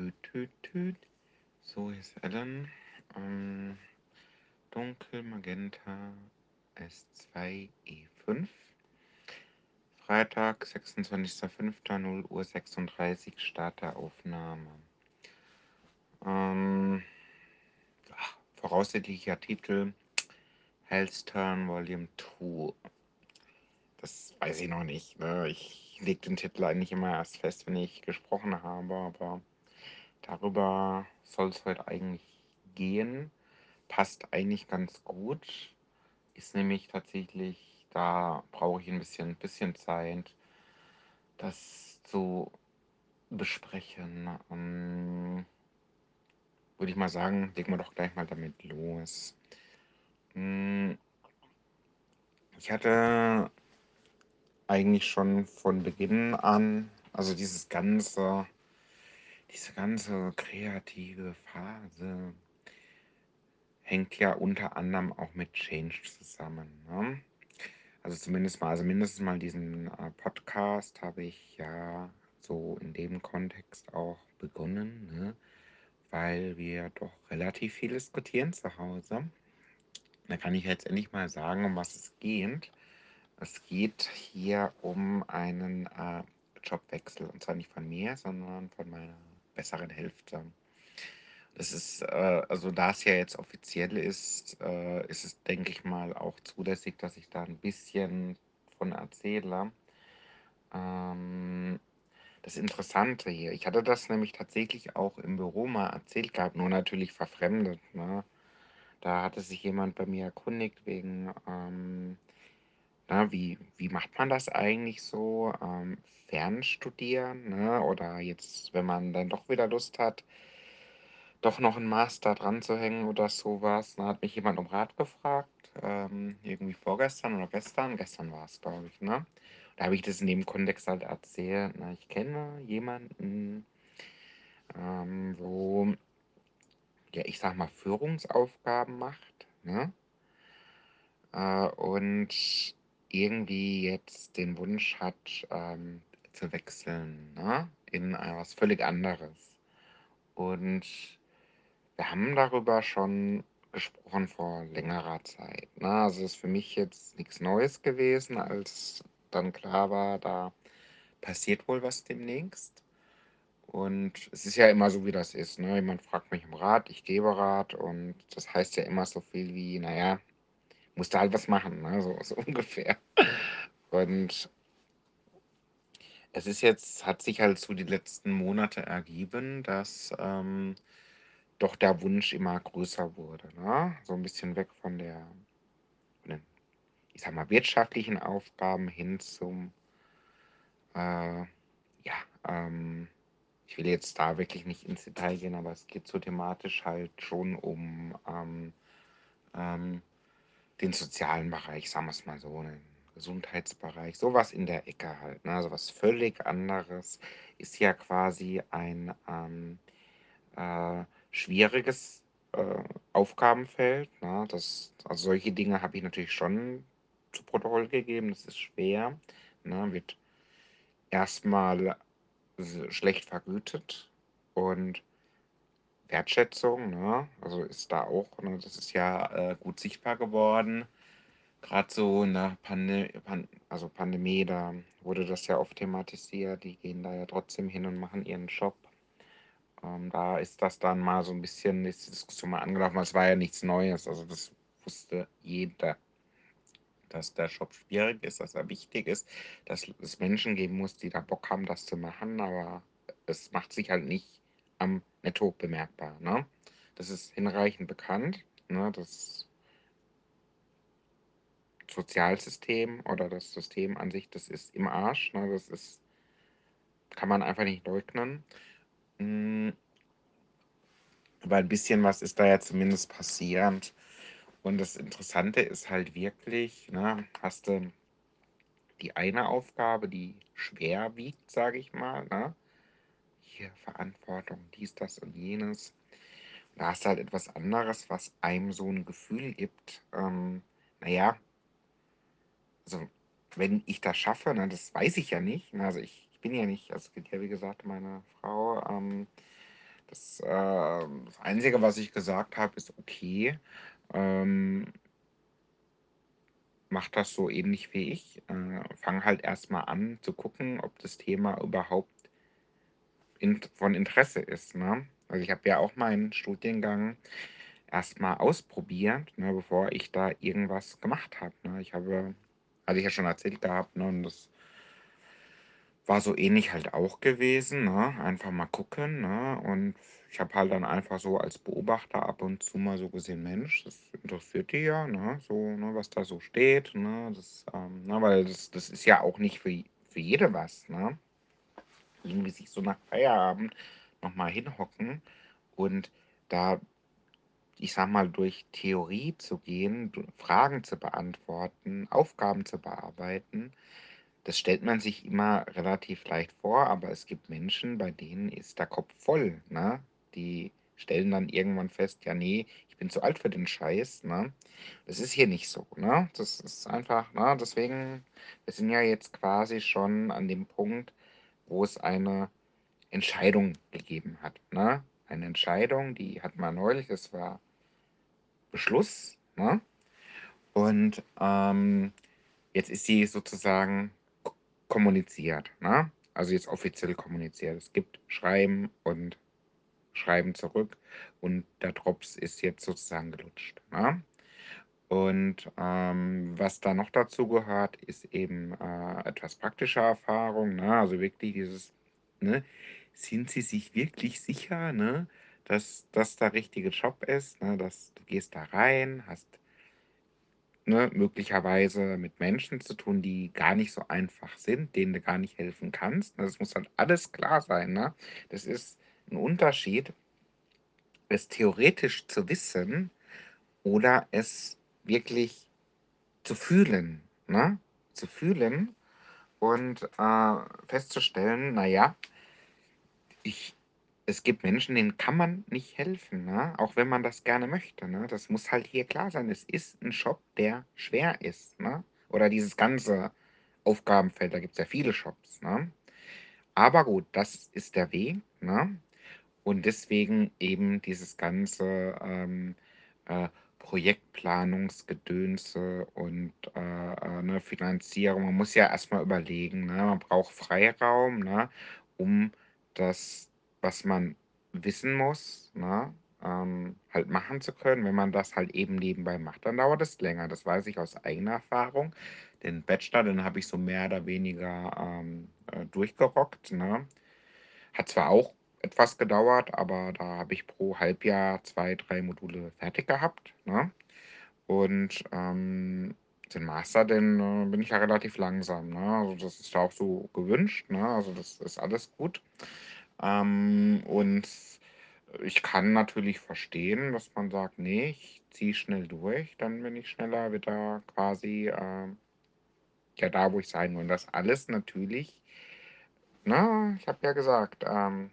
Tüt, tüt, tüt. So, ist Ellen. Ähm, dunkel, Magenta, S2, E5. Freitag, 26.05.0 Uhr 36, Start der Aufnahme. Ähm, ach, voraussichtlicher Titel Hell's Turn Volume 2. Das weiß ich noch nicht. Ne? Ich lege den Titel eigentlich immer erst fest, wenn ich gesprochen habe, aber darüber soll es heute eigentlich gehen. Passt eigentlich ganz gut. Ist nämlich tatsächlich, da brauche ich ein bisschen, bisschen Zeit, das zu besprechen. Ähm, würde ich mal sagen, legen wir doch gleich mal damit los. Hm, ich hatte eigentlich schon von Beginn an, also dieses ganze, diese ganze kreative Phase hängt ja unter anderem auch mit Change zusammen. Ne? Also zumindest mal, also mindestens mal diesen äh, Podcast habe ich ja so in dem Kontext auch begonnen, ne? weil wir doch relativ viel diskutieren zu Hause. Da kann ich jetzt endlich mal sagen, um was es geht. Es geht hier um einen äh, Jobwechsel. Und zwar nicht von mir, sondern von meiner besseren Hälfte. Das ist, äh, also da es ja jetzt offiziell ist, äh, ist es, denke ich mal, auch zulässig, dass ich da ein bisschen von erzähle. Ähm, das Interessante hier, ich hatte das nämlich tatsächlich auch im Büro mal erzählt gehabt, nur natürlich verfremdet. Ne? Da hatte sich jemand bei mir erkundigt wegen, ähm, na, wie, wie macht man das eigentlich so? Ähm, Fernstudieren, ne? Oder jetzt, wenn man dann doch wieder Lust hat, doch noch einen Master dran zu hängen oder sowas. Da hat mich jemand um Rat gefragt, ähm, irgendwie vorgestern oder gestern. Gestern war es, glaube ich, ne? Da habe ich das in dem Kontext halt erzählt. Na, ich kenne jemanden, ähm, wo, ja, ich sag mal, Führungsaufgaben macht, ne? Äh, und irgendwie jetzt den Wunsch hat, ähm, zu wechseln, ne? In äh, was völlig anderes. Und wir haben darüber schon gesprochen vor längerer Zeit. Ne? Also ist für mich jetzt nichts Neues gewesen, als dann klar war, da passiert wohl was demnächst. Und es ist ja immer so, wie das ist. Ne? Jemand fragt mich um Rat, ich gebe Rat und das heißt ja immer so viel wie, naja, musst du halt was machen, ne? so, so ungefähr. Und es ist jetzt, hat sich halt so die letzten Monate ergeben, dass ähm, doch der Wunsch immer größer wurde. Ne? So ein bisschen weg von der, von den, ich sag mal, wirtschaftlichen Aufgaben hin zum, äh, ja, ähm, ich will jetzt da wirklich nicht ins Detail gehen, aber es geht so thematisch halt schon um ähm, ähm, den sozialen Bereich, sagen wir es mal so, den Gesundheitsbereich, sowas in der Ecke halt. Ne? Also völlig anderes ist ja quasi ein ähm, äh, schwieriges äh, Aufgabenfeld. Ne? Das, also solche Dinge habe ich natürlich schon zu Protokoll gegeben. Das ist schwer. Ne? Wird erstmal schlecht vergütet und Wertschätzung, ne? also ist da auch, ne? das ist ja äh, gut sichtbar geworden. Gerade so in der Pande Pan also Pandemie, da wurde das ja oft thematisiert. Die gehen da ja trotzdem hin und machen ihren Job. Ähm, da ist das dann mal so ein bisschen, ist die Diskussion mal angelaufen, es war ja nichts Neues. Also das wusste jeder, dass der Job schwierig ist, dass er wichtig ist, dass es Menschen geben muss, die da Bock haben, das zu machen, aber es macht sich halt nicht am Netto bemerkbar. Ne? Das ist hinreichend bekannt. Ne? Das Sozialsystem oder das System an sich, das ist im Arsch. Ne? Das ist, kann man einfach nicht leugnen. Mm, aber ein bisschen was ist da ja zumindest passiert. Und das Interessante ist halt wirklich, ne, hast du die eine Aufgabe, die schwer wiegt, sage ich mal, ne? Hier Verantwortung, dies, das und jenes. Und da hast du halt etwas anderes, was einem so ein Gefühl gibt, ähm, naja, also wenn ich das schaffe, ne, das weiß ich ja nicht. Ne, also ich, ich bin ja nicht, also es gibt ja wie gesagt meine Frau, ähm, Das, ähm das Einzige, was ich gesagt habe, ist: „Okay, ähm“ Mach das so ähnlich wie ich. Äh, fang halt erst mal an zu gucken, ob das Thema überhaupt int von Interesse ist, ne? Also, ich habe ja auch meinen Studiengang erst mal ausprobiert, ne, bevor ich da irgendwas gemacht habe, ne? Ich habe hatte ich ja schon erzählt gehabt, ne, und das war so ähnlich halt auch gewesen, ne? Einfach mal gucken, ne? Und ich habe halt dann einfach so als Beobachter ab und zu mal so gesehen: „Mensch, das interessiert die ja, ne, so, ne, was da so steht“, ne? Das, ähm ne, weil das das ist ja auch nicht für für jede was, ne? Irgendwie sich so nach Feierabend noch mal hinhocken und da, ich sage mal, durch Theorie zu gehen, Fragen zu beantworten, Aufgaben zu bearbeiten. Das stellt man sich immer relativ leicht vor, aber es gibt Menschen, bei denen ist der Kopf voll, ne? Die stellen dann irgendwann fest: „Ja, ne, ich bin zu alt für den Scheiß“, ne? Das ist hier nicht so, ne? Das ist einfach ne, deswegen wir sind ja jetzt quasi schon an dem Punkt, wo es eine Entscheidung gegeben hat, ne? Eine Entscheidung, die hatten wir neulich, das war Beschluss, ne? Und, ähm, jetzt ist sie sozusagen kommuniziert, ne? Also, jetzt offiziell kommuniziert. Es gibt Schreiben und Schreiben zurück und der Drops ist jetzt sozusagen gelutscht, ne? Und, ähm, was da noch dazu gehört, ist eben, äh, etwas praktische Erfahrung, ne? Also, wirklich dieses, ne? Sind sie sich wirklich sicher, ne, dass das der richtige Job ist, ne? Dass du gehst da rein, hast ne, möglicherweise mit Menschen zu tun, die gar nicht so einfach sind, denen du gar nicht helfen kannst. Ne, das muss halt alles klar sein, ne? Das ist 'n Unterschied es theoretisch zu wissen oder es wirklich zu fühlen, ne? Zu fühlen und, äh, festzustellen: „Na ja“ „ich es gibt Menschen, denen kann man nicht helfen, ne, auch wenn man das gerne möchte“, ne? Das muss halt hier klar sein. Es ist 'n Job, der schwer ist, ne? Oder dieses ganze Aufgabenfeld, da gibt's ja viele Jobs, ne? Aber gut, das ist der Weg, ne? Und deswegen eben dieses ganze, ähm, äh, Projektplanungsgedönse und, äh, äh, ne, Finanzierung. Man muss ja erst mal überlegen, ne? Man braucht Freiraum, ne, um das, was man wissen muss, ne, ähm, halt machen zu können. Wenn man das halt eben nebenbei macht, dann dauert es länger. Das weiß ich aus eigener Erfahrung. Den Bachelor, den habe ich so mehr oder weniger, ähm, äh, durchgerockt, ne? Hat zwar auch etwas gedauert, aber da habe ich pro Halbjahr 2, 3 Module fertig gehabt, ne? Und, ähm, den Master, den, äh, bin ich ja relativ langsam, ne? Also, das ist ja auch so gewünscht, ne? Also, das ist alles gut. Ähm, und ich kann natürlich verstehen, dass man sagt: „Ne, ich ziehe schnell durch, dann bin ich schneller wieder quasi, ähm, ja, da, wo ich sein will.“ Und das alles natürlich ne, ich habe ja gesagt, ähm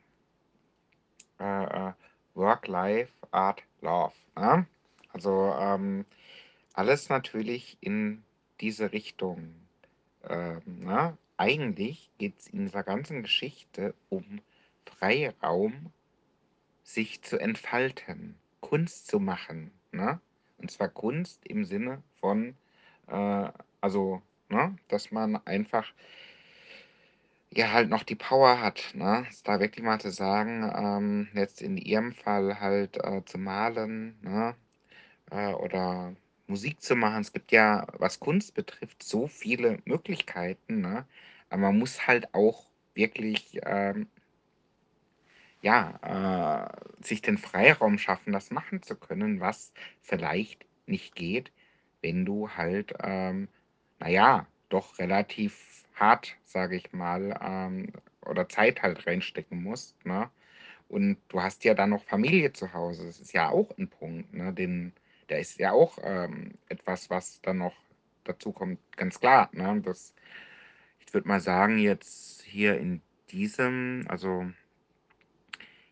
äh, äh, Work, Life, Art, Love, ne? Also, ähm, alles natürlich in diese Richtung, ähm, ne? Eigentlich geht's in dieser ganzen Geschichte um Freiraum, sich zu entfalten, Kunst zu machen, ne? Und zwar Kunst im Sinne von, äh also, ne, dass man einfach ja, halt noch die Power hat, ne? Da wirklich mal zu sagen, ähm, jetzt in ihrem Fall halt, äh, zu malen, ne, äh, oder Musik zu machen. Es gibt ja, was Kunst betrifft, so viele Möglichkeiten, ne? Aber man muss halt auch wirklich, ähm ja, äh, sich den Freiraum schaffen, das machen zu können, was vielleicht nicht geht, wenn du halt, ähm, na ja, doch relativ hart, sage ich mal, ähm, oder Zeit halt reinstecken musst, ne? Und du hast ja dann noch Familie zu Hause. Das ist ja auch 'n Punkt, ne, den der ist ja auch, ähm, etwas, was dann noch dazukommt, ganz klar, ne? Das ich würde mal sagen, jetzt hier in diesem also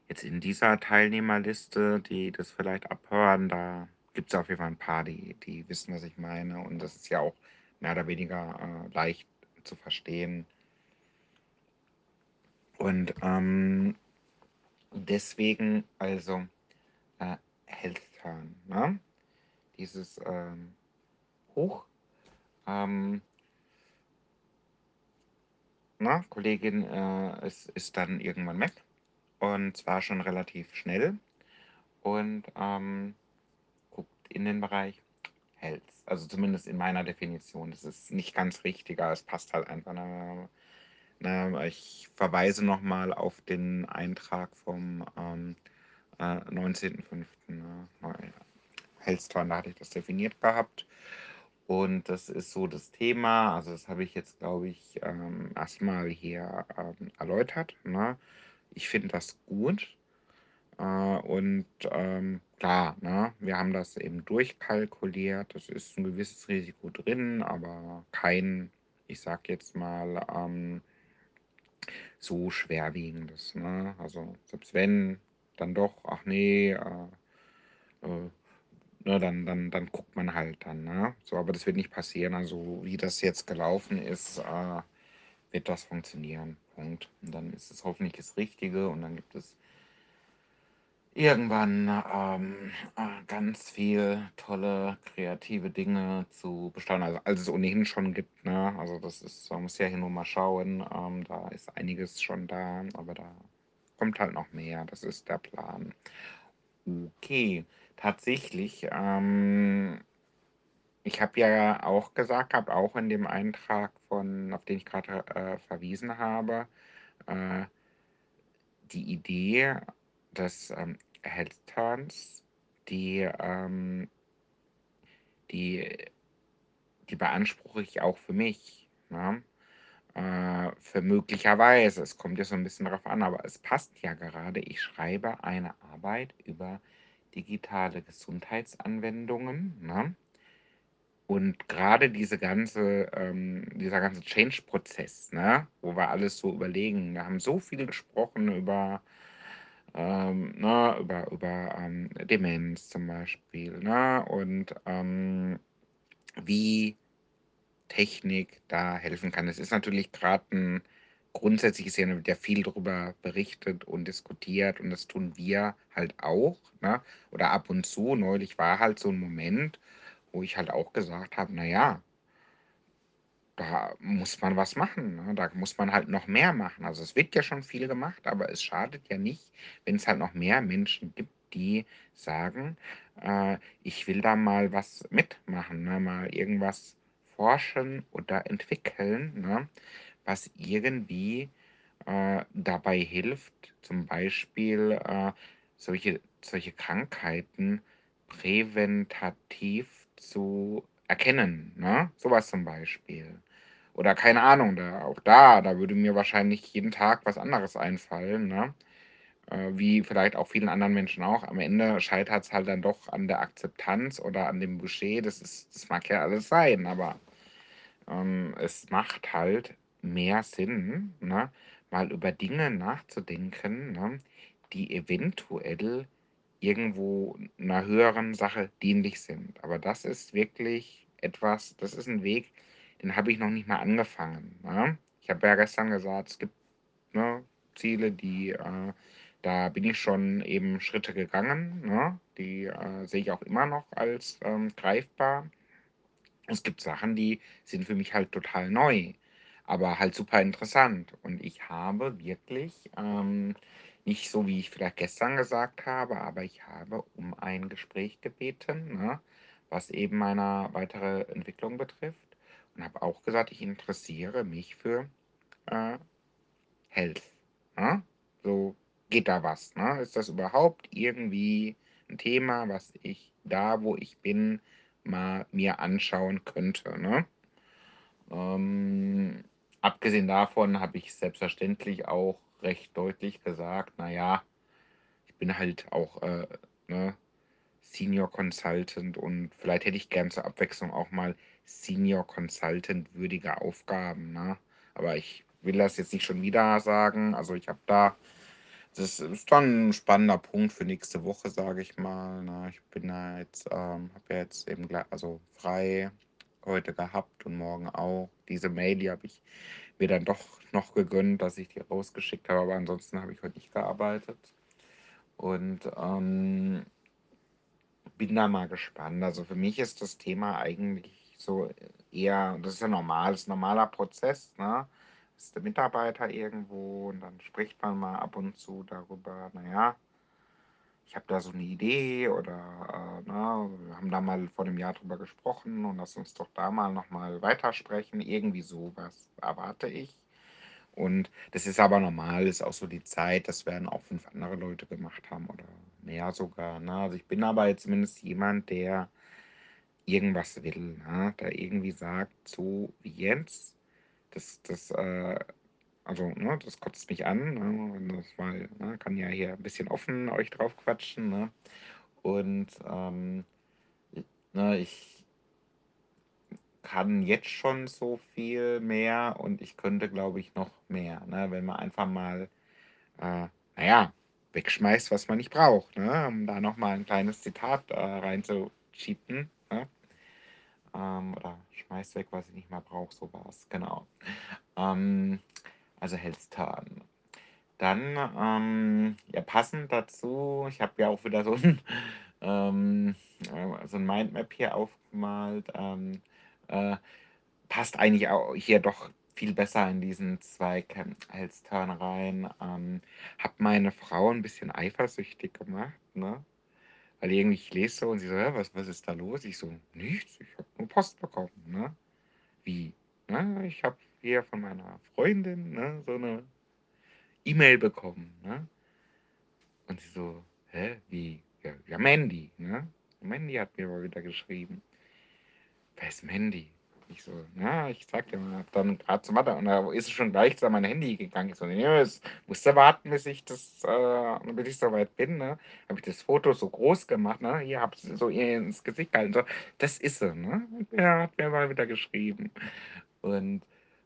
jetzt in dieser Teilnehmerliste, die das vielleicht abhören, da gibt's auf jeden Fall 'n paar, die die wissen, was ich meine. Und das ist ja auch mehr oder weniger, äh, leicht zu verstehen. Und, ähm Deswegen also, äh, Health-Turn, ne? Dieses, ähm, Buch, ähm ne, Kollegin, äh, ist ist dann irgendwann weg und zwar schon relativ schnell und, ähm, guckt in den Bereich Health. Also, zumindest in meiner Definition. Das ist nicht ganz richtig, aber es passt halt einfach, ne? Ne, ich verweise noch mal auf den Eintrag vom, ähm, äh, 19.05., ne? Health-Turn, da hatte ich das definiert gehabt. Und das ist so das Thema. Also, das habe ich jetzt, glaube ich, ähm, erst mal hier, ähm, erläutert, ne? Ich finde das gut. Äh, und, ähm, klar, ne, wir haben das eben durchkalkuliert. Es ist 'n gewisses Risiko drin, aber kein, ich sage jetzt mal, ähm so schwerwiegendes, ne? Also, selbst wenn, dann doch, ach ne, äh, äh, ne, dann dann dann guckt man halt dann, ne? So, aber das wird nicht passieren. Also, wie das jetzt gelaufen ist, äh, wird das funktionieren, Punkt. Und dann ist es hoffentlich das Richtige und dann gibt es irgendwann, ähm, äh, ganz viel tolle kreative Dinge zu bestaunen, also als es ohnehin schon gibt, ne? Also, das ist man muss ja hier nur mal schauen, ähm, da ist einiges schon da, aber da kommt halt noch mehr. Das ist der Plan. Okay, tatsächlich, ähm ich habe ja auch gesagt gehabt, auch in dem Eintrag von auf den ich grade, äh, verwiesen habe, äh die Idee des, ähm, Health-Turns, die, ähm die die beanspruche ich auch für mich, ne? Äh, für möglicherweise, es kommt ja so 'n bisschen drauf an, aber es passt ja gerade. Ich schreibe eine Arbeit über digitale Gesundheitsanwendungen, ne? Und grade diese ganze ähm, dieser ganze Change-Prozess, ne, wo wir alles so überlegen. Wir haben so viel gesprochen über, ähm, ne, über über, ähm, Demenz zum Beispiel, ne, und, ähm, wie Technik da helfen kann. Es ist natürlich grad 'n grundsätzliches Thema, ja viel drüber berichtet und diskutiert und das tun wir halt auch, ne, oder ab und zu. Neulich war halt so 'n Moment, wo ich halt auch gesagt habe: „Na ja“ „da muss man was machen, ne? Da muss man halt noch mehr machen.“ Also, es wird ja schon viel gemacht, aber es schadet ja nicht, wenn's halt noch mehr Menschen gibt, die sagen: „Äh, ich will da mal was mitmachen, ne, mal irgendwas forschen oder entwickeln, ne, was irgendwie, äh, dabei hilft, zum Beispiel, äh, solche solche Krankheiten präventativ zu erkennen“, ne? So was zum Beispiel. Oder keine Ahnung, da auch da da würde mir wahrscheinlich jeden Tag was anderes einfallen, ne, äh, wie vielleicht auch vielen anderen Menschen auch. Am Ende scheitert's halt dann doch an der Akzeptanz oder an dem Budget. Das das mag ja alles sein, aber, ähm, es macht halt mehr Sinn, ne, mal über Dinge nachzudenken, ne, die eventuell irgendwo 'ner höheren Sache dienlich sind. Aber das ist wirklich etwas das ist 'n Weg, den habe ich noch nicht mal angefangen, ne? Ich habe ja gestern gesagt, es gibt, ne, Ziele, die, äh da bin ich schon eben Schritte gegangen, ne? Die, äh, sehe ich auch immer noch als, ähm, greifbar. Es gibt Sachen, die sind für mich halt total neu, aber halt super interessant. Und ich habe wirklich, ähm nicht so, wie ich vielleicht gestern gesagt habe, aber ich habe um ein Gespräch gebeten, ne, was eben meine weitere Entwicklung betrifft und habe auch gesagt, ich interessiere mich für, äh, Health, ne? So, geht da was, ne? Ist das überhaupt irgendwie 'n Thema, was ich da, wo ich bin, mal mir anschauen könnte, ne? Ähm, abgesehen davon habe ich selbstverständlich auch recht deutlich gesagt: „Na ja, ich bin halt auch, äh, ne, Senior Consultant und vielleicht hätte ich gern zur Abwechslung auch mal Senior Consultant würdige Aufgaben“, ne? Aber ich will das jetzt nicht schon wieder sagen. Also, ich habe da das ist dann 'n spannender Punkt für nächste Woche, sage ich mal, ne? Ich bin da jetzt, ähm habe ja jetzt eben glei also, frei heute gehabt und morgen auch. Diese Mail, die habe ich mir dann doch noch gegönnt, dass ich die rausgeschickt habe, aber ansonsten habe ich heute nicht gearbeitet. Und, ähm bin da mal gespannt. Also, für mich ist das Thema eigentlich so eher das ist ja normal, ist 'n normaler Prozess, ne? Ist der Mitarbeiter irgendwo und dann spricht man mal ab und zu darüber: „Na ja, ich habe da so 'ne Idee“ oder, äh, ne: „Wir haben da mal vor 'nem Jahr drüber gesprochen und lass uns doch da mal noch mal weitersprechen.“ Irgendwie so was erwarte ich. Und das ist aber normal, ist auch so die Zeit, das werden auch 5 andere Leute gemacht haben oder mehr sogar, ne? Also, ich bin aber jetzt zumindest jemand, der irgendwas will, ne? Der irgendwie sagt: „So wie jetzt, das das, äh also, ne, das kotzt mich an, ne, das mal ne, kann ja hier 'n bisschen offen euch drauf quatschen, ne? Und, ähm, i ne, ich kann jetzt schon so viel mehr und ich könnte, glaube ich, noch mehr, ne, wenn man einfach mal, äh, na ja, wegschmeißt, was man nicht braucht, ne? Um da noch mal 'n kleines Zitat, äh, reinzucheaten, ne? Ähm, oder schmeißt weg, was ich nicht mehr brauche, so war's, genau. Ähm, also hält's Turn. Dann, ähm, ja, passend dazu ich habe ja auch wieder so 'n, ähm, äh so 'n Mindmap hier aufgemalt, ähm, äh, passt eigentlich au hier doch viel besser in diesen Zweig, ähm, hält's Turn rein. Ähm, habe meine Frau 'n bisschen eifersüchtig gemacht, ne? Weil irgendwie ich lese so und sie so: „Hä, was was ist da los?“ Ich so: „Nichts, ich habe nur Post bekommen“, ne? „Wie?“ „Ne, ich habe hier von meiner Freundin, ne, so 'ne E-Mail bekommen“, ne? Und sie so: „Hä, wie?“ „Ja ja, Mandy, ne? Mandy hat mir mal wieder geschrieben.“ „Wer ist Mandy?“ Ich so: „Ja, ich zeige dir mal.“ Habe dann grad zum Warte und da ist sie schon gleich so an mein Handy gegangen. Ich so: „Ja, jetzt musst du warten, bis ich das, äh bis ich so weit bin“, ne? Habe ich das Foto so groß gemacht, ne? Hier, habe es so ihr ins Gesicht gehalten, so: „Das ist sie, ne? Ja, hat mir mal wieder geschrieben.“ Und,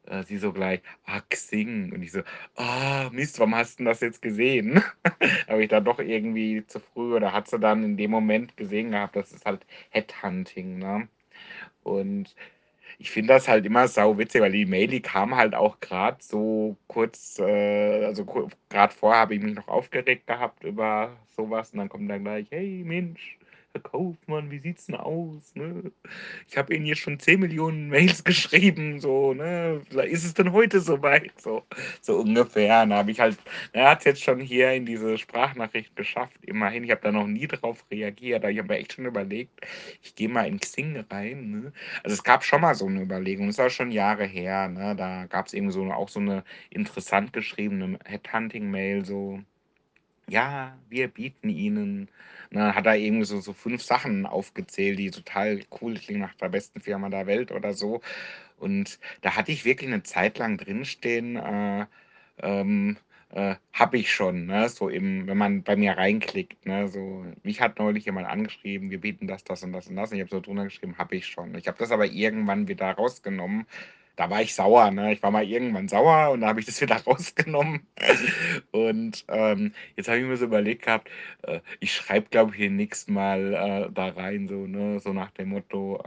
äh, sie so gleich: „Ah, Xing.“ Und ich so: „Ah, Mist, warum hast 'n das jetzt gesehen?“ Habe ich dann doch irgendwie zu früh oder hat sie dann in dem Moment gesehen gehabt, das ist halt Headhunting, ne? Und ich finde das halt immer sauwitzig, weil die Mail, kam halt auch grad so kurz, äh also grad vorher habe ich mich noch aufgeregt gehabt über so was und dann kommt dann gleich: „Hey Mensch, Herr Kaufmann, wie sieht's 'n aus, ne? Ich habe Ihnen jetzt schon 10.000.000 Mails geschrieben, so, ne? Vielleicht ist es denn heute so weit?“ So so ungefähr. Da habe ich halt er hat's jetzt schon hier in diese Sprachnachricht geschafft, immerhin. Ich habe da noch nie drauf reagiert, aber ich habe mir echt schon überlegt, ich gehe mal in Xing rein, ne? Also, es gab schon mal so 'ne Überlegung, ist auch schon Jahre her, ne? Da gab's irgendwie so auch so 'ne interessant geschriebene Headhunting-Mail so: „Ja, wir bieten Ihnen“ ne, hat er irgendwie so so 5 Sachen aufgezählt, die total cool klingen, nach der besten Firma der Welt oder so. Und da hatte ich wirklich 'ne Zeit lang drinstehen, äh, ähm, äh, „habe ich schon“, ne, so im wenn man bei mir reinklickt, ne, so. Mich hat neulich jemand angeschrieben: „Wir bieten das, das und das und das.“ Und ich habe so drunter geschrieben: „Habe ich schon.“ Ich habe das aber irgendwann wieder rausgenommen. Da war ich sauer, ne? Ich war mal irgendwann sauer und da habe ich das wieder rausgenommen. Und, ähm, jetzt habe ich mir so überlegt gehabt, äh, ich schreibe, glaube ich, hier nächstes Mal, äh, da rein, so, ne, so nach dem Motto,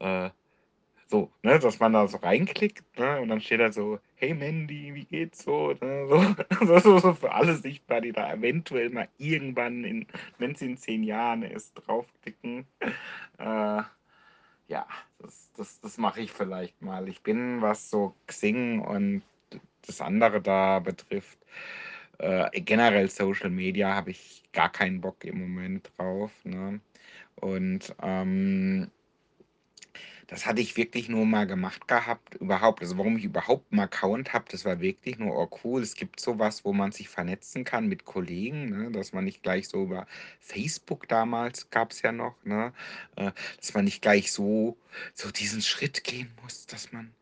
äh, äh so, ne, dass man da so reinklickt, ne, und dann steht da so: „Hey Mandy, wie geht's so?“ Ne, so so so für alle sichtbar, die da eventuell mal irgendwann in wenn's in 10 Jahren ist, draufklicken. Ja, das das das mache ich vielleicht mal. Ich bin, was so Xing und das andere da betrifft äh, generell Social Media habe ich gar keinen Bock im Moment drauf, ne? Und, ähm das hatte ich wirklich nur mal gemacht gehabt überhaupt also, warum ich überhaupt 'n Account habe, das war wirklich nur: „Oh cool, es gibt so was, wo man sich vernetzen kann mit Kollegen“, ne? Dass man nicht gleich so über Facebook damals gab's ja noch, ne? Äh, dass man nicht gleich so so diesen Schritt gehen muss, dass man,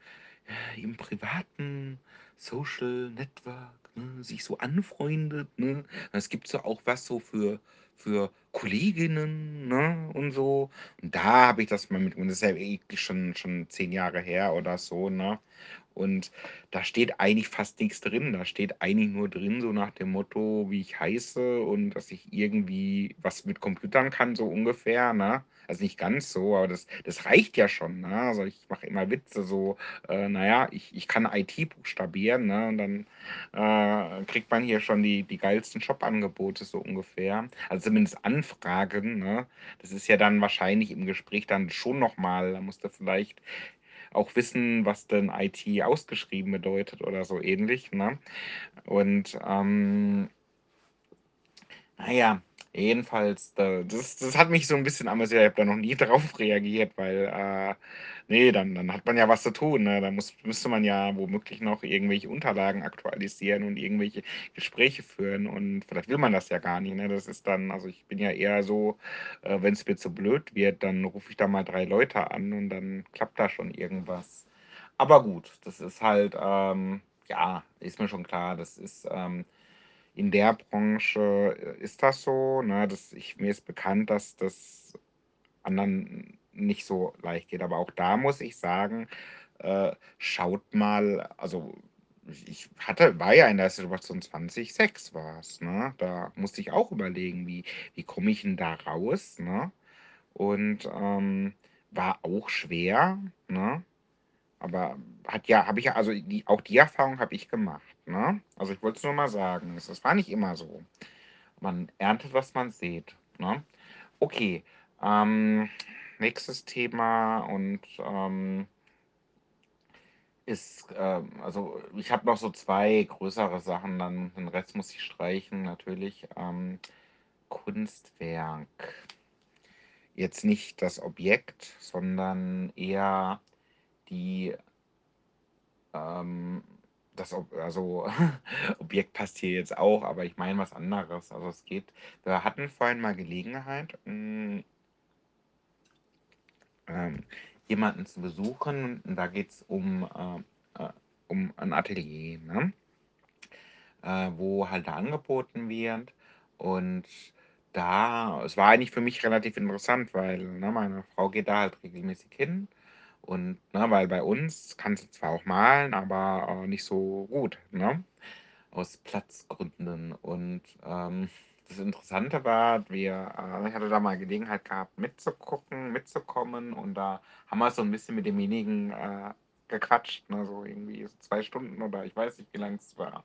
äh, im privaten Social Network, ne, sich so anfreundet, ne? Es gibt so auch was so für für Kolleginnen, ne, und so. Und da habe ich das mal mit und das ist ja wirklich schon schon 10 Jahre her oder so, ne? Und da steht eigentlich fast nichts drin. Da steht eigentlich nur drin, so nach dem Motto, wie ich heiße und dass ich irgendwie was mit Computern kann, so ungefähr, ne? Also nicht ganz so, aber das, das reicht ja schon, ne? Also ich mache immer Witze so, äh, naja, ich, ich kann IT buchstabieren, ne? Und dann äh, kriegt man hier schon die, die geilsten Jobangebote, so ungefähr. Also zumindest Anfragen, ne? Das ist ja dann wahrscheinlich im Gespräch dann schon nochmal, da musst du vielleicht auch wissen, was denn IT ausgeschrieben bedeutet oder so ähnlich. Ne? Und ähm, naja, jedenfalls, da, das, das hat mich so ein bisschen amüsiert. Ich habe da noch nie drauf reagiert, weil, äh, nee, dann, dann hat man ja was zu tun. Ne? Da muss, müsste man ja womöglich noch irgendwelche Unterlagen aktualisieren und irgendwelche Gespräche führen. Und vielleicht will man das ja gar nicht. Ne? Das ist dann, also ich bin ja eher so, äh, wenn es mir zu blöd wird, dann rufe ich da mal drei Leute an und dann klappt da schon irgendwas. Aber gut, das ist halt, ähm, ja, ist mir schon klar, das ist. Ähm, in der Branche äh, ist das so, ne? Das ich mir ist bekannt, dass das anderen nicht so leicht geht. Aber auch da muss ich sagen, äh, schaut mal, also ich hatte, war ja in der Situation 2006 war es, ne? Da musste ich auch überlegen, wie, wie komme ich denn da raus, ne? Und ähm, war auch schwer, ne? Aber hat ja, habe ich ja, also die, auch die Erfahrung habe ich gemacht. Ne? Also ich wollte es nur mal sagen. Es war nicht immer so. Man erntet, was man sieht. Ne? Okay. Ähm, nächstes Thema und ähm, ist, ähm, also ich habe noch so zwei größere Sachen, dann den Rest muss ich streichen, natürlich. Ähm, Kunstwerk. Jetzt nicht das Objekt, sondern eher die ähm, das also Objekt passt hier jetzt auch, aber ich meine was anderes. Also es geht wir hatten vorhin mal Gelegenheit, hm, ähm, jemanden zu besuchen da geht's um, äh, äh, um ein Atelier, ne? Äh, wo halt da angeboten wird und da es war eigentlich für mich relativ interessant, weil, ne, meine Frau geht da halt regelmäßig hin und, ne, weil bei uns kann sie zwar auch malen, aber, äh, nicht so gut, ne, aus Platzgründen. Und, ähm, das Interessante war, wir äh, ich hatte da mal Gelegenheit gehabt, mitzugucken, mitzukommen und da haben wir so ein bisschen mit demjenigen, äh, gequatscht, ne, so irgendwie so 2 Stunden oder ich weiß nicht, wie lang es war.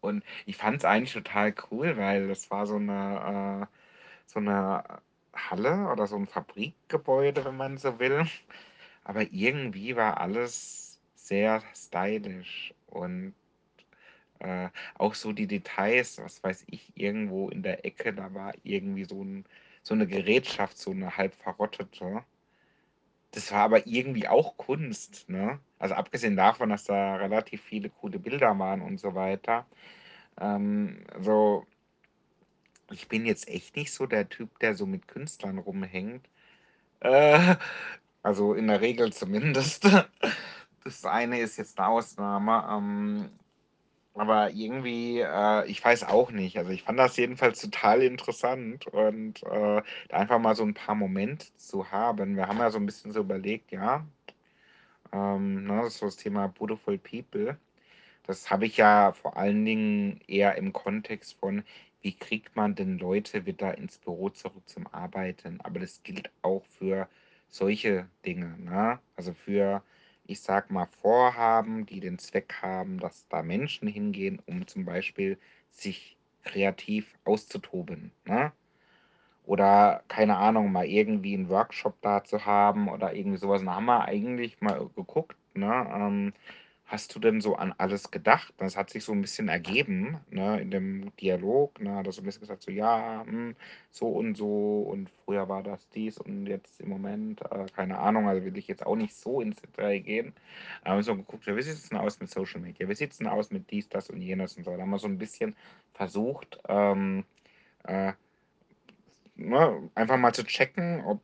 Und ich fand es eigentlich total cool, weil das war so eine äh, so eine Halle oder so ein Fabrikgebäude, wenn man so will. Aber irgendwie war alles sehr stylisch und, äh, auch so die Details, was weiß ich, irgendwo in der Ecke, da war irgendwie so 'n so 'ne Gerätschaft, so 'ne halb verrottete. Das war aber irgendwie auch Kunst, ne? Also, abgesehen davon, dass da relativ viele coole Bilder waren und so weiter. Ähm, so ich bin jetzt echt nicht so der Typ, der so mit Künstlern rumhängt. Äh, also in der Regel zumindest. Das eine ist jetzt eine Ausnahme, ähm, aber irgendwie, äh, ich weiß auch nicht. Also ich fand das jedenfalls total interessant und äh, da einfach mal so ein paar Momente zu haben. Wir haben ja so ein bisschen so überlegt, ja, ähm, ne, das ist so das Thema Beautiful People. Das habe ich ja vor allen Dingen eher im Kontext von, wie kriegt man denn Leute wieder ins Büro zurück zum Arbeiten? Aber das gilt auch für solche Dinge, ne? Also für, ich sag mal, Vorhaben, die den Zweck haben, dass da Menschen hingehen, um zum Beispiel sich kreativ auszutoben, ne? Oder keine Ahnung, mal irgendwie einen Workshop da zu haben oder irgendwie sowas. was. da haben wir eigentlich mal geguckt, ne, ähm, hast du denn so an alles gedacht? Das hat sich so ein bisschen ergeben, ne, in dem Dialog, ne, hat er so ein bisschen gesagt so: „Ja, hm, so und so und früher war das dies und jetzt im Moment, äh, keine Ahnung.“ Also, will ich jetzt auch nicht so ins Detail gehen. Aber so geguckt, wie sieht's denn aus mit Social Media? Wie sieht's denn aus mit dies, das und jenes und so? Da haben wir so ein bisschen versucht, ähm, äh ne, einfach mal zu checken, ob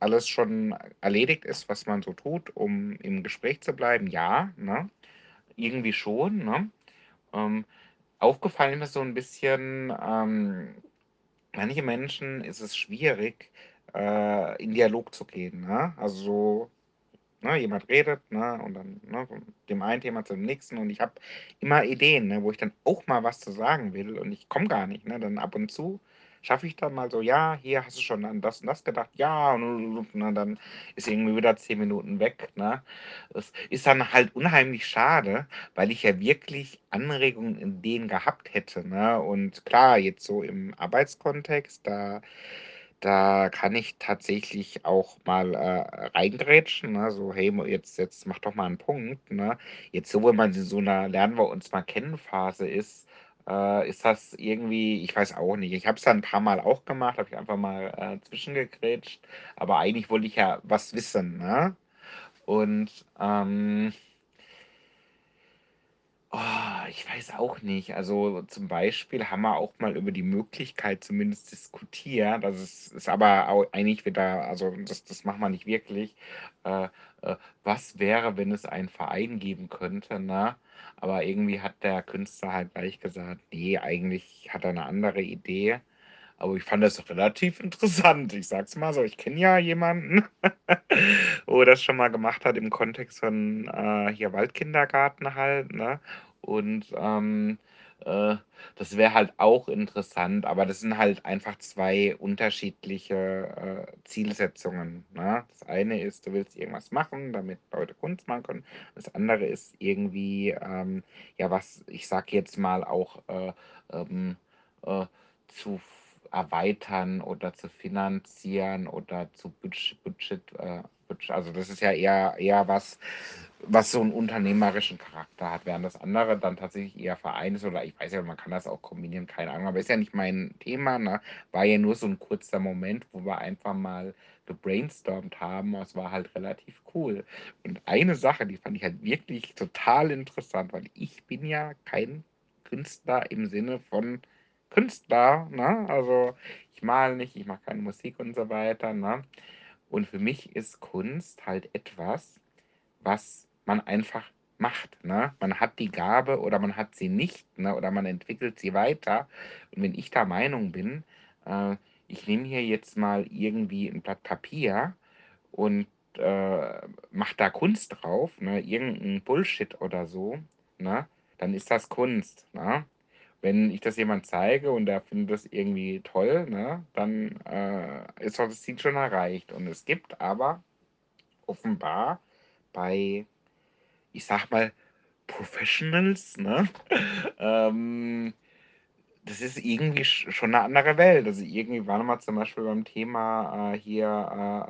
alles schon erledigt ist, was man so tut, um im Gespräch zu bleiben. Ja, ne? Irgendwie schon, ne? Ähm, aufgefallen ist so ein bisschen, ähm, manche Menschen ist es schwierig, äh, in Dialog zu gehen, ne? Also so ne, jemand redet, ne, und dann, ne, von dem einen Thema zum nächsten und ich habe immer Ideen, ne, wo ich dann auch mal was zu sagen will und ich komme gar nicht, ne? Dann ab und zu schaffe ich dann mal so: „Ja, hier hast du schon an das und das gedacht?“ „Ja“, und dann ist irgendwie wieder 10 Minuten weg, ne? Das ist dann halt unheimlich schade, weil ich ja wirklich Anregungen, Ideen gehabt hätte, ne? Und klar, jetzt so im Arbeitskontext, da da kann ich tatsächlich auch mal, äh, reingrätschen, ne, so: „Hey, jetzt jetzt mach doch mal einen Punkt“, ne? Jetzt so, wenn man in so einer „Lernen wir uns mal kennen“ Phase ist, äh, ist das irgendwie ich weiß auch nicht. Ich habe es dann ein paar Mal auch gemacht, habe ich einfach mal, äh, zwischengegrätscht, aber eigentlich wollte ich ja was wissen, ne? Und, ähm Oh, ich weiß auch nicht. Also, zum Beispiel haben wir auch mal über die Möglichkeit zumindest diskutiert. Das ist ist aber au eigentlich wieder also, das das machen wir nicht wirklich. Äh, äh, was wäre, wenn es einen Verein geben könnte, ne? Aber irgendwie hat der Künstler halt gleich gesagt: „Ne, eigentlich hat er eine andere Idee.“ aber ich fand das relativ interessant. Ich sag's mal so, ich kenne ja jemanden, wo das schon mal gemacht hat im Kontext von, äh, hier Waldkindergarten halt, ne? Und, ähm, äh, das wäre halt auch interessant, aber das sind halt einfach 2 unterschiedliche, äh, Zielsetzungen, ne? Das eine ist, du willst irgendwas machen, damit Leute Kunst machen können. Das andere ist irgendwie, ähm, ja, was ich sag jetzt mal auch, äh, ähm, äh zu erweitern oder zu finanzieren oder zu Budg Budget äh, Budg also, das ist ja eher eher was, was so einen unternehmerischen Charakter hat, während das andere dann tatsächlich eher Verein ist oder ich weiß ja, man kann das auch kombinieren, keine Ahnung, aber ist ja nicht mein Thema, ne? War ja nur so ein kurzer Moment, wo wir einfach mal gebrainstormt haben. Es war halt relativ cool. Und eine Sache, die fand ich halt wirklich total interessant, weil ich bin ja kein Künstler im Sinne von Künstler, ne? Also, ich male nicht, ich mache keine Musik und so weiter, ne? Und für mich ist Kunst halt etwas, was man einfach macht, ne? Man hat die Gabe oder man hat sie nicht, ne, oder man entwickelt sie weiter. Und wenn ich der Meinung bin, äh, ich nehme hier jetzt mal irgendwie ein Blatt Papier und, äh, mache da Kunst drauf, ne, irgend Bullshit oder so, ne, dann ist das Kunst, ne? Wenn ich das jemand zeige und der findet das irgendwie toll, ne, dann, äh, ist das Ziel schon erreicht. Und es gibt aber offenbar bei, ich sage mal, Professionals, ne, ähm, das ist irgendwie sch schon eine andere Welt. Also, irgendwie waren wir zum Beispiel beim Thema, äh, hier,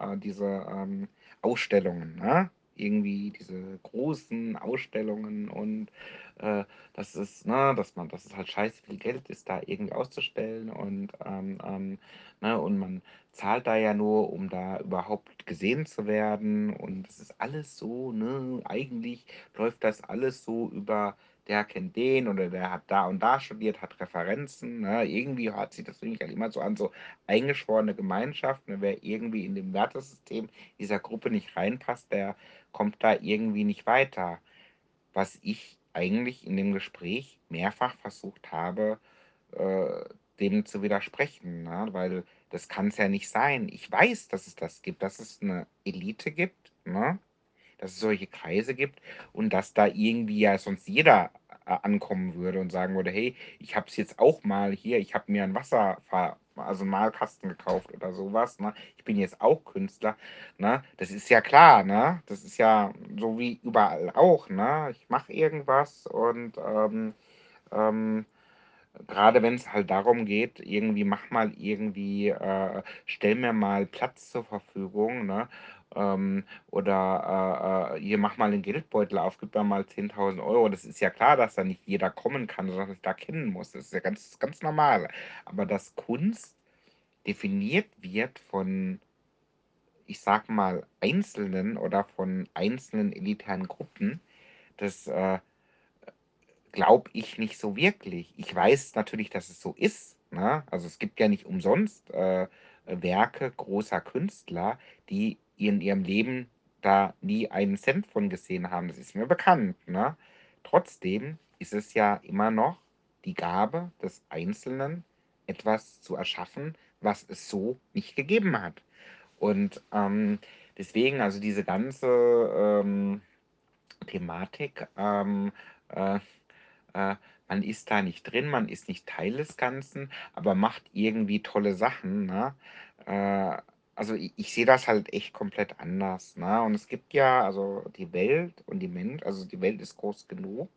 äh, äh, diese, ähm, Ausstellungen, ne? Irgendwie diese großen Ausstellungen und, äh, das ist ne, dass man dass es halt scheiße viel Geld ist, da irgendwie auszustellen und, ähm, ähm, ne, und man zahlt da ja nur, um da überhaupt gesehen zu werden und das ist alles so, ne eigentlich läuft das alles so über der kennt den oder der hat da und da studiert, hat Referenzen, ne? Irgendwie hört sich das mich halt immer so an, so eingeschworene Gemeinschaft, ne? Wer irgendwie in dem Wertesystem dieser Gruppe nicht reinpasst, der kommt da irgendwie nicht weiter. Was ich eigentlich in dem Gespräch mehrfach versucht habe, äh, dem zu widersprechen, ne? Weil das kann es ja nicht sein. Ich weiß, dass es das gibt, dass es eine Elite gibt, ne? Dass es solche Kreise gibt und dass da irgendwie ja sonst jeder a ankommen würde und sagen würde: „Hey, ich habe es jetzt auch mal hier, ich habe mir ein Wasserver also 'n Malkasten gekauft oder sowas, ne? Ich bin jetzt auch Künstler“, ne? Das ist ja klar, ne? Das ist ja so wie überall auch, ne? Ich mache irgendwas und, ähm, ähm Gerade wenn es halt darum geht, irgendwie mach mal irgendwie äh, stell mir mal Platz zur Verfügung, ne? Ähm, oder, äh, äh, hier mach mal den Geldbeutel auf, gib mir mal 10.000 Euro. Das ist ja klar, dass da nicht jeder kommen kann, sondern dass ich da kennen muss. Das ist ja ganz ganz normal. Aber dass Kunst definiert wird von, ich sag mal, Einzelnen oder von einzelnen elitären Gruppen, das, äh Glaube ich nicht so wirklich. Ich weiß natürlich, dass es so ist, ne? Also, es gibt ja nicht umsonst, äh, Werke großer Künstler, die in ihrem Leben da nie einen Cent von gesehen haben. Das ist mir bekannt, ne? Trotzdem ist es ja immer noch die Gabe des Einzelnen, etwas zu erschaffen, was es so nicht gegeben hat. Und, ähm, deswegen, also diese ganze, ähm, Thematik, ähm, äh, äh, man ist da nicht drin, man ist nicht Teil des Ganzen, aber macht irgendwie tolle Sachen, ne? Äh, also i ich sehe das halt echt komplett anders, ne? Und es gibt ja also die Welt und die Mensch also die Welt ist groß genug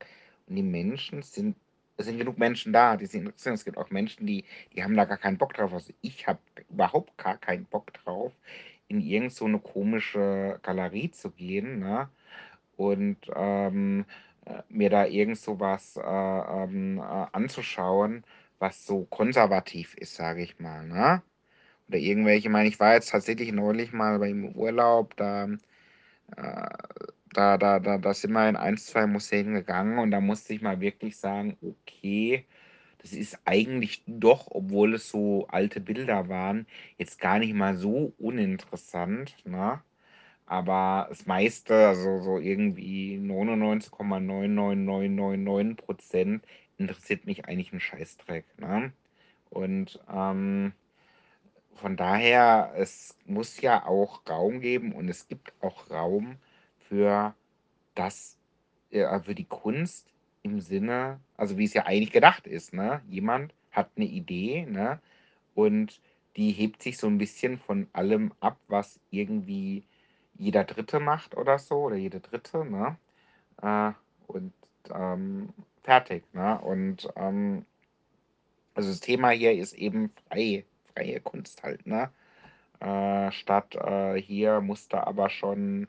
und die Menschen sind es sind genug Menschen da, die sie interessieren. Es gibt auch Menschen, die die haben da gar keinen Bock drauf. Also, ich habe überhaupt gar keinen Bock drauf, in irgend so 'ne komische Galerie zu gehen, ne? Und, ähm, äh, mir da irgend so äh, ähm, äh, anzuschauen, was so konservativ ist, sage ich mal, ne? Oder irgendwelche ich meine, ich war jetzt tatsächlich neulich mal beim Urlaub, da, äh da da da da sind wir in 1, 2 Museen gegangen und da musste ich mal wirklich sagen: „Okay, das ist eigentlich doch, obwohl es so alte Bilder waren, jetzt gar nicht mal so uninteressant“, ne? Aber das meiste, also so irgendwie 99,99999% interessiert mich eigentlich 'n Scheißdreck, ne? Und, ähm, von daher, es muss ja auch Raum geben und es gibt auch Raum für das äh, für die Kunst im Sinne also wie es ja eigentlich gedacht ist, ne? Jemand hat 'ne Idee, ne, und die hebt sich so 'n bisschen von allem ab, was irgendwie jeder Dritte macht oder so oder jede Dritte, ne? Äh, und, ähm, fertig, ne? Und, ähm also das Thema hier ist eben frei freie Kunst halt, ne? Äh, statt, äh, hier musst du aber schon,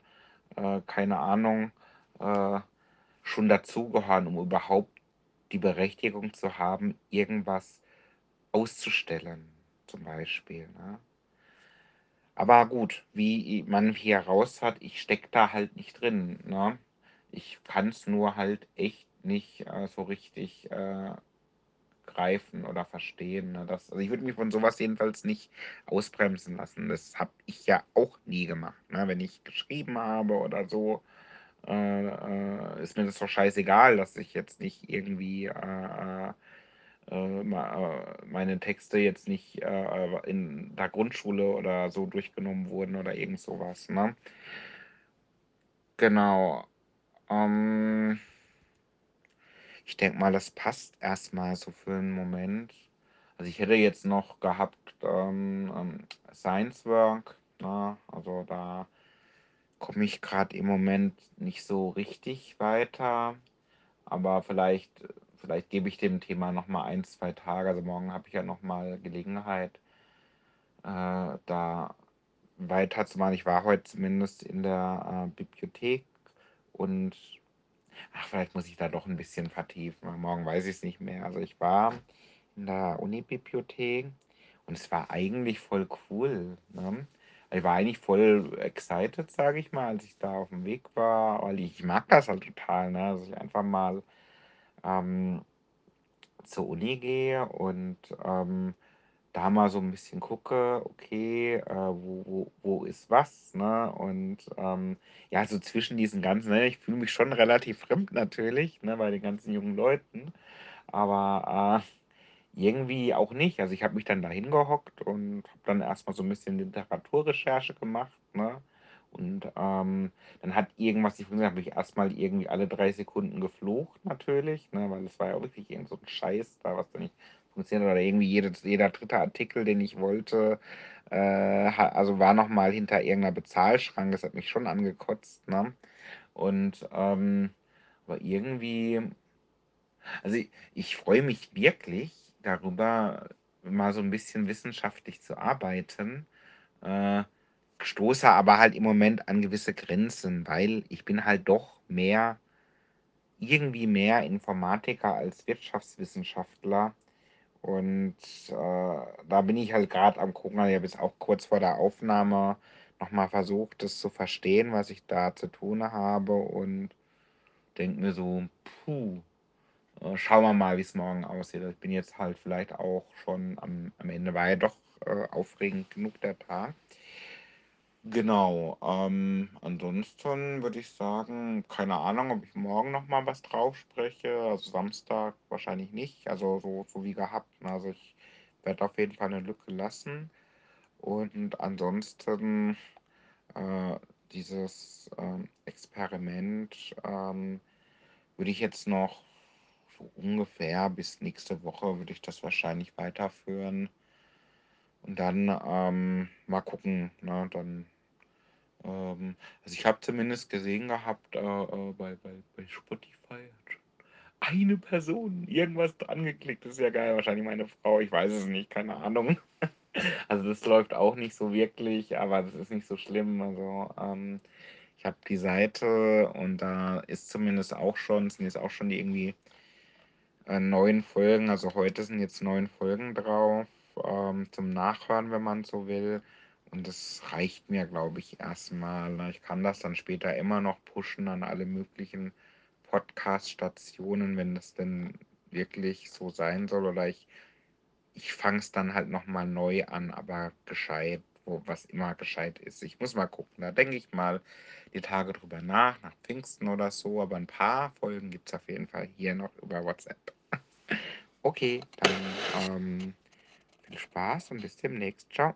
äh, keine Ahnung, äh, schon dazugehören, um überhaupt die Berechtigung zu haben, irgendwas auszustellen, zum Beispiel, ne? Aber gut, wie man hier raus hat, ich stecke da halt nicht drin, ne? Ich kann's nur halt echt nicht, äh, so richtig, äh, greifen oder verstehen, ne? Das also ich würde mich von so was jedenfalls nicht ausbremsen lassen. Das habe ich ja auch nie gemacht, ne? Wenn ich geschrieben habe oder so, äh, äh, ist mir das doch scheißegal, dass ich jetzt nicht irgendwie, äh, äh, äh, meine Texte jetzt nicht, äh, in der Grundschule oder so durchgenommen wurden oder irgend so was, ne? Genau. Ähm ich denke mal, das passt erst mal so für 'n Moment. Also, ich hätte jetzt noch gehabt, ähm, ähm, Science Work, ne? Also, da komme ich grad im Moment nicht so richtig weiter, aber vielleicht vielleicht gebe ich dem Thema noch mal 1, 2 Tage. Also, morgen habe ich ja noch mal Gelegenheit äh, da weiterzumachen. Ich war heute zumindest in der, äh, Bibliothek und ach, vielleicht muss ich da doch 'n bisschen vertiefen, weil morgen weiß ich's nicht mehr. Also, ich war in der Unibibliothek und es war eigentlich voll cool, ne? Ich war eigentlich voll excited, sage ich mal, als ich da auf'm Weg war, weil ich mag das halt total, ne, dass ich einfach mal, ähm, zur Uni gehe und, ähm, da mal so 'n bisschen gucke, okay, äh, wo wo wo ist was, ne? Und, ähm, ja, so zwischen diesen ganzen ne, ich fühle mich schon relativ fremd natürlich, ne, bei den ganzen jungen Leuten, aber, äh, irgendwie auch nicht. Also, ich habe mich dann da hingehockt und habe dann erst mal so 'n bisschen Literaturrecherche gemacht, ne? Und, ähm, dann hat irgendwas funktioniert, habe ich erst mal irgendwie alle 3 Sekunden geflucht natürlich, ne, weil es war ja wirklich irgend so 'n Scheiß da, was da nicht funktioniert oder irgendwie jedes jeder 3. Artikel, den ich wollte, äh, also war noch mal hinter irgend 'ner Bezahlschranke. Das hat mich schon angekotzt, ne? Und, ähm, aber irgendwie also i ich freue mich wirklich darüber, mal so 'n bisschen wissenschaftlich zu arbeiten, äh, stoße aber halt im Moment an gewisse Grenzen, weil ich bin halt doch mehr irgendwie mehr Informatiker als Wirtschaftswissenschaftler und, äh, da bin ich halt grad am gucken. Also, ich habe jetzt auch kurz vor der Aufnahme noch mal versucht, das zu verstehen, was ich da zu tun habe und denke mir so: „Puh, äh, schauen wir mal, wie's morgen aussieht.“ Also, ich bin jetzt halt vielleicht auch schon am am Ende. War ja doch, äh, aufregend genug der Tag. Genau, ähm, ansonsten würde ich sagen, keine Ahnung, ob ich morgen noch mal was drauf spreche. Also, Samstag wahrscheinlich nicht, also so so wie gehabt, ne? Also, ich werde auf jeden Fall 'ne Lücke lassen und ansonsten Äh, dieses, ähm, Experiment, ähm, würde ich jetzt noch so ungefähr bis nächste Woche würde ich das wahrscheinlich weiterführen. Und dann, ähm, mal gucken, ne? Dann, ähm also, ich habe zumindest gesehen gehabt, äh, äh, bei bei bei Spotify hat schon eine Person irgendwas dran geklickt. Das ist ja geil, wahrscheinlich meine Frau, ich weiß es nicht, keine Ahnung. Also, das läuft auch nicht so wirklich, aber das ist nicht so schlimm. Also, ähm, ich habe die Seite und da ist zumindest auch schon sind jetzt auch schon die irgendwie äh, 9 Folgen. Also, heute sind jetzt 9 Folgen drauf, ähm, zum Nachhören, wenn man so will. Und das reicht mir, glaube ich, erstmal. ne? Ich kann das dann später immer noch pushen an alle möglichen Podcast-Stationen, wenn das denn wirklich so sein soll. Oder ich ich fange es dann halt noch mal neu an, aber gescheit, wo was immer gescheit ist. Ich muss mal gucken. Da denke ich mal die Tage drüber nach, nach Pfingsten oder so, aber ein paar Folgen gibt's auf jeden Fall hier noch über WhatsApp. Okay, dann, ähm, viel Spaß und bis demnächst. Ciao.